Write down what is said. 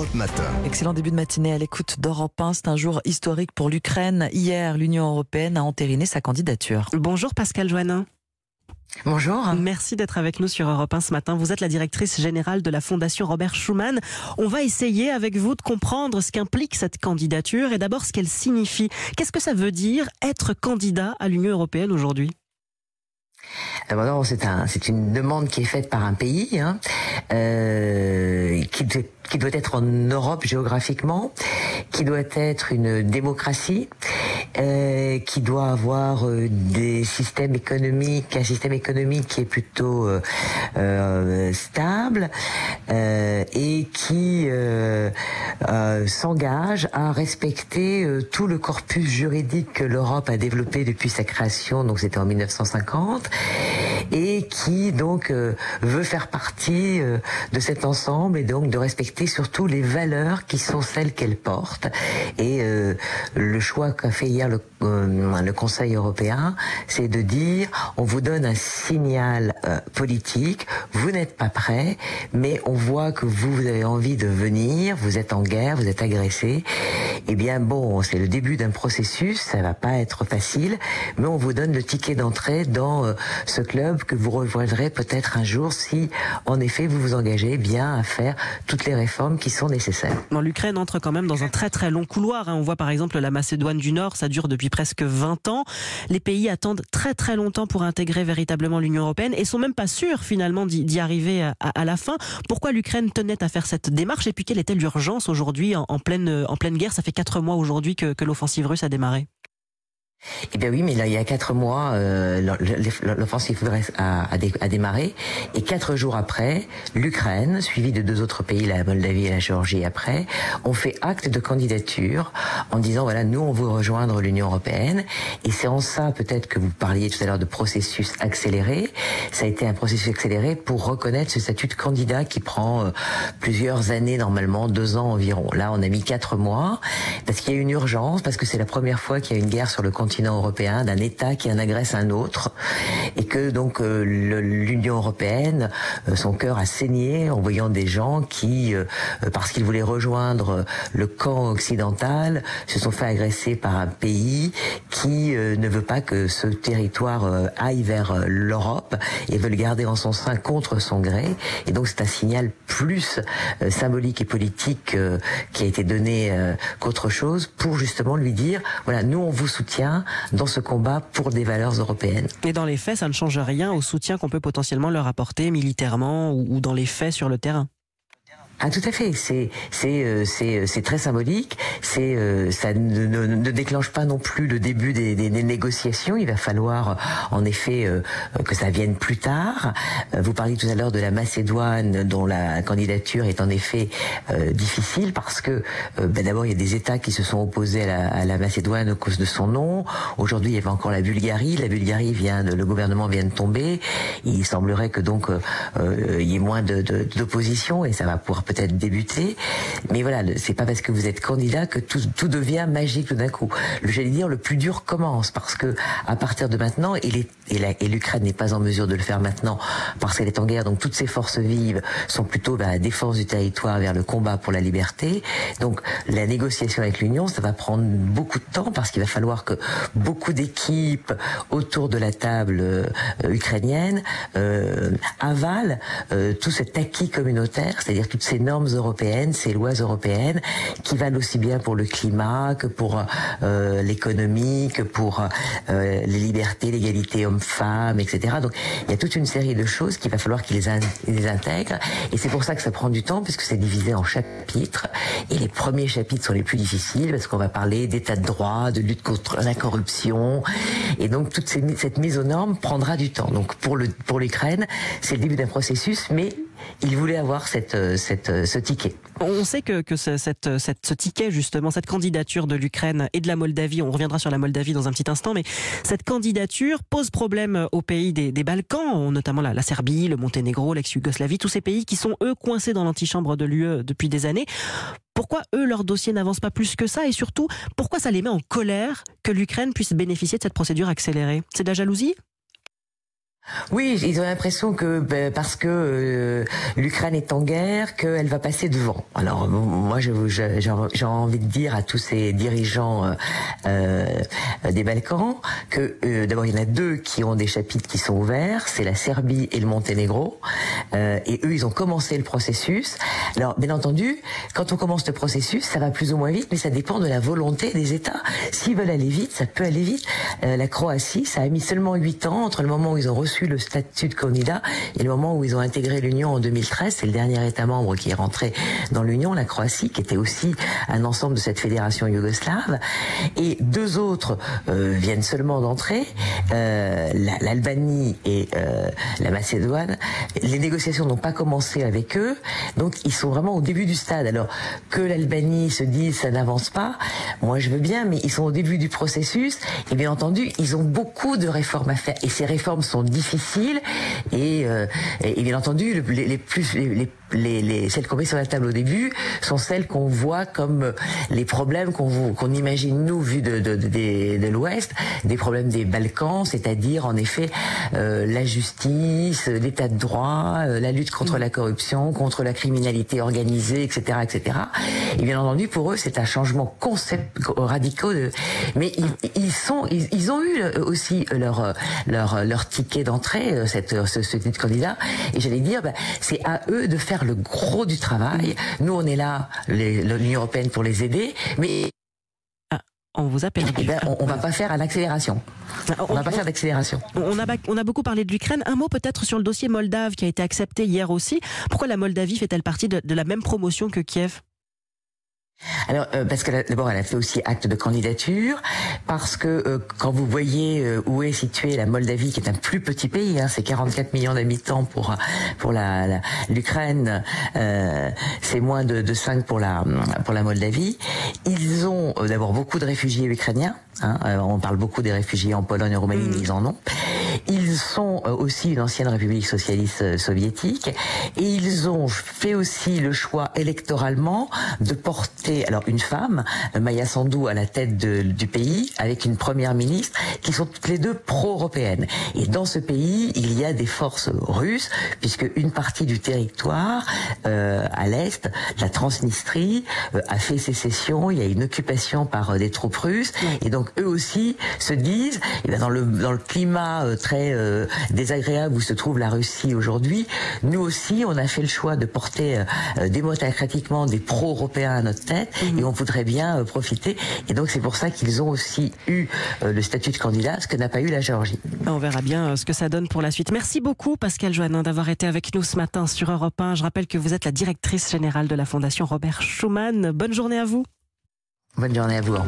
Europe Matin. Excellent début de matinée à l'écoute d'Europe 1. C'est un jour historique pour l'Ukraine. Hier, l'Union européenne a entériné sa candidature. Bonjour Pascal Joannin. Bonjour. Merci d'être avec nous sur Europe 1 ce matin. Vous êtes la directrice générale de la Fondation Robert Schuman. On va essayer avec vous de comprendre ce qu'implique cette candidature et d'abord ce qu'elle signifie. Qu'est-ce que ça veut dire être candidat à l'Union européenne aujourd'hui? D'abord, c'est un, c'est une demande qui est faite par un pays hein, euh, qui, qui doit être en Europe géographiquement, qui doit être une démocratie, euh, qui doit avoir euh, des systèmes économiques, un système économique qui est plutôt euh, euh stable euh, et qui s'engage à respecter tout le corpus juridique que l'Europe a développé depuis sa création, donc c'était en 1950 et qui donc euh, veut faire partie euh, de cet ensemble et donc de respecter surtout les valeurs qui sont celles qu'elle porte. Et euh, le choix qu'a fait hier le, le Conseil européen, c'est de dire on vous donne un signal politique, vous n'êtes pas prêt, mais on voit que vous, vous avez envie de venir, vous êtes en guerre, vous êtes agressé. Eh bien bon, c'est le début d'un processus, ça va pas être facile, mais on vous donne le ticket d'entrée dans ce club que vous rejoindrez peut-être un jour si, en effet, vous vous engagez bien à faire toutes les réformes qui sont nécessaires. L'Ukraine entre quand même dans un très très long couloir. Hein. On voit par exemple la Macédoine du Nord, ça dure depuis presque 20 ans. Les pays attendent très très longtemps pour intégrer véritablement l'Union européenne et sont même pas sûrs finalement d'y arriver à, la fin. Pourquoi l'Ukraine tenait à faire cette démarche et puis quelle était l'urgence aujourd'hui en, pleine, en pleine guerre? Ça fait quatre mois aujourd'hui que l'offensive russe a démarré. Eh bien oui, mais là, il y a quatre mois, euh, l'offensive a, a, démarré, et quatre jours après, l'Ukraine, suivie de deux autres pays, la Moldavie et la Géorgie après, ont fait acte de candidature en disant, voilà, nous, on veut rejoindre l'Union européenne, et c'est en ça, peut-être que vous parliez tout à l'heure de processus accéléré, ça a été un processus accéléré pour reconnaître ce statut de candidat qui prend euh, plusieurs années, normalement, deux ans environ. Là, on a mis quatre mois, parce qu'il y a une urgence, parce que c'est la première fois qu'il y a une guerre sur le continent continent européen, d'un État qui en agresse un autre, et que donc euh, l'Union européenne, euh, son cœur a saigné en voyant des gens qui, euh, parce qu'ils voulaient rejoindre le camp occidental, se sont fait agresser par un pays qui ne veut pas que ce territoire aille vers l'Europe et veut le garder en son sein contre son gré. Et donc c'est un signal plus symbolique et politique qui a été donné qu'autre chose pour justement lui dire, voilà, nous on vous soutient, dans ce combat pour des valeurs européennes. Et dans les faits, ça ne change rien au soutien qu'on peut potentiellement leur apporter militairement ou dans les faits sur le terrain. Ah tout à fait, c'est c'est euh, c'est euh, c'est très symbolique. C'est euh, ça ne, ne, déclenche pas non plus le début des, des, négociations. Il va falloir en effet que ça vienne plus tard. Vous parliez tout à l'heure de la Macédoine, dont la candidature est en effet difficile parce que ben d'abord il y a des États qui se sont opposés à la, à la Macédoine à cause de son nom. Aujourd'hui il y avait encore la Bulgarie. La Bulgarie vient, de, le gouvernement vient de tomber. Il semblerait que donc il y ait moins de d'opposition et ça va pouvoir peut-être débuter, mais voilà, c'est pas parce que vous êtes candidat que tout, tout devient magique tout d'un coup. J'allais dire, le plus dur commence parce que à partir de maintenant, et l'Ukraine n'est pas en mesure de le faire maintenant parce qu'elle est en guerre, donc toutes ses forces vives sont plutôt vers la défense du territoire, vers le combat pour la liberté. Donc la négociation avec l'Union, ça va prendre beaucoup de temps parce qu'il va falloir que beaucoup d'équipes autour de la table euh, ukrainienne euh, avalent euh, tout cet acquis communautaire, c'est-à-dire toutes ces normes européennes, ces lois européennes, qui valent aussi bien pour le climat que pour euh, l'économie, que pour euh, les libertés, l'égalité hommes-femmes, etc. Donc il y a toute une série de choses qu'il va falloir qu'ils les, intègrent. Et c'est pour ça que ça prend du temps, puisque c'est divisé en chapitres. Et les premiers chapitres sont les plus difficiles, parce qu'on va parler d'état de droit, de lutte contre la corruption. Et donc toute cette mise aux normes prendra du temps. Donc pour le pour l'Ukraine, c'est le début d'un processus, mais il voulait avoir cette, euh, euh, ce ticket. On sait que, que ce, cette, cette, ce ticket, justement, cette candidature de l'Ukraine et de la Moldavie, on reviendra sur la Moldavie dans un petit instant, mais cette candidature pose problème aux pays des, des Balkans, notamment la, la Serbie, le Monténégro, l'ex-Yougoslavie, tous ces pays qui sont, eux, coincés dans l'antichambre de l'UE depuis des années. Pourquoi, eux, leur dossier n'avance pas plus que ça Et surtout, pourquoi ça les met en colère que l'Ukraine puisse bénéficier de cette procédure accélérée? C'est de la jalousie? Oui, ils ont l'impression que ben, parce que euh, l'Ukraine est en guerre, qu'elle va passer devant. Alors moi, j'ai envie de dire à tous ces dirigeants euh, euh, des Balkans que d'abord il y en a deux qui ont des chapitres qui sont ouverts, c'est la Serbie et le Monténégro, et eux ils ont commencé le processus. Alors bien entendu, quand on commence le processus, ça va plus ou moins vite, mais ça dépend de la volonté des États. S'ils veulent aller vite, ça peut aller vite. la Croatie, ça a mis seulement huit ans entre le moment où ils ont reçu le statut de candidat et le moment où ils ont intégré l'Union en 2013. C'est le dernier État membre qui est rentré dans l'Union, la Croatie, qui était aussi un ensemble de cette fédération yougoslave. Et deux autres euh, viennent seulement d'entrer, euh, l'Albanie et euh, la Macédoine. Les négociations n'ont pas commencé avec eux, donc ils sont vraiment au début du stade. Alors que l'Albanie se dise ça n'avance pas, moi je veux bien, mais ils sont au début du processus et bien entendu ils ont beaucoup de réformes à faire et ces réformes sont difficiles difficile. Et, euh, et, bien entendu les, les plus les, les, les, celles qu'on met sur la table au début sont celles qu'on voit comme les problèmes qu'on qu'on imagine nous vu de, de, de, de l'Ouest, des problèmes des Balkans, c'est-à-dire en effet euh, la justice, l'état de droit, euh, la lutte contre la corruption, contre la criminalité organisée, etc., etc. Et bien entendu pour eux c'est un changement concept radicaux. De, mais ils, ils sont, ils, ils, ont eu aussi leur leur leur ticket d'entrée, cette ce, ce titre candidat. Et j'allais dire, bah, c'est à eux de faire le gros du travail. Nous, on est là, l'Union européenne, pour les aider, mais ah, on vous appelle. Eh ben, on, va pas faire à l'accélération. Ah, on, va pas faire d'accélération. On a, on a beaucoup parlé de l'Ukraine. Un mot peut-être sur le dossier moldave qui a été accepté hier aussi. Pourquoi la Moldavie fait-elle partie de la même promotion que Kiev? Alors euh, parce que d'abord elle a fait aussi acte de candidature parce que euh, quand vous voyez euh, où est située la Moldavie qui est un plus petit pays hein, c'est 44 millions d'habitants pour pour la l'Ukraine c'est moins de, de 5 pour la pour la Moldavie ils ont d'abord beaucoup de réfugiés ukrainiens hein, on parle beaucoup des réfugiés en Pologne et en Roumanie mais mm. ils en ont ils sont aussi une ancienne république socialiste soviétique et ils ont fait aussi le choix électoralement de porter alors une femme, Maya Sandou, à la tête du pays, avec une première ministre, qui sont toutes les deux pro-européennes. Et dans ce pays, il y a des forces russes, puisque une partie du territoire euh, à l'est, la Transnistrie, euh, a fait sécession. Il y a une occupation par euh, des troupes russes, et donc eux aussi se disent, et eh bien dans le dans le climat très désagréable où se trouve la Russie aujourd'hui, nous aussi, on a fait le choix de porter démocratiquement des pro-européens à notre tête Mhm. et on voudrait bien euh, profiter. Et donc c'est pour ça qu'ils ont aussi eu euh, le statut de candidat, ce que n'a pas eu la Géorgie. On verra bien euh, ce que ça donne pour la suite. Merci beaucoup Pascal Joannin d'avoir été avec nous ce matin sur Europe 1. Je rappelle que vous êtes la directrice générale de la Fondation Robert Schuman. Bonne journée à vous. Bonne journée à vous. Au revoir.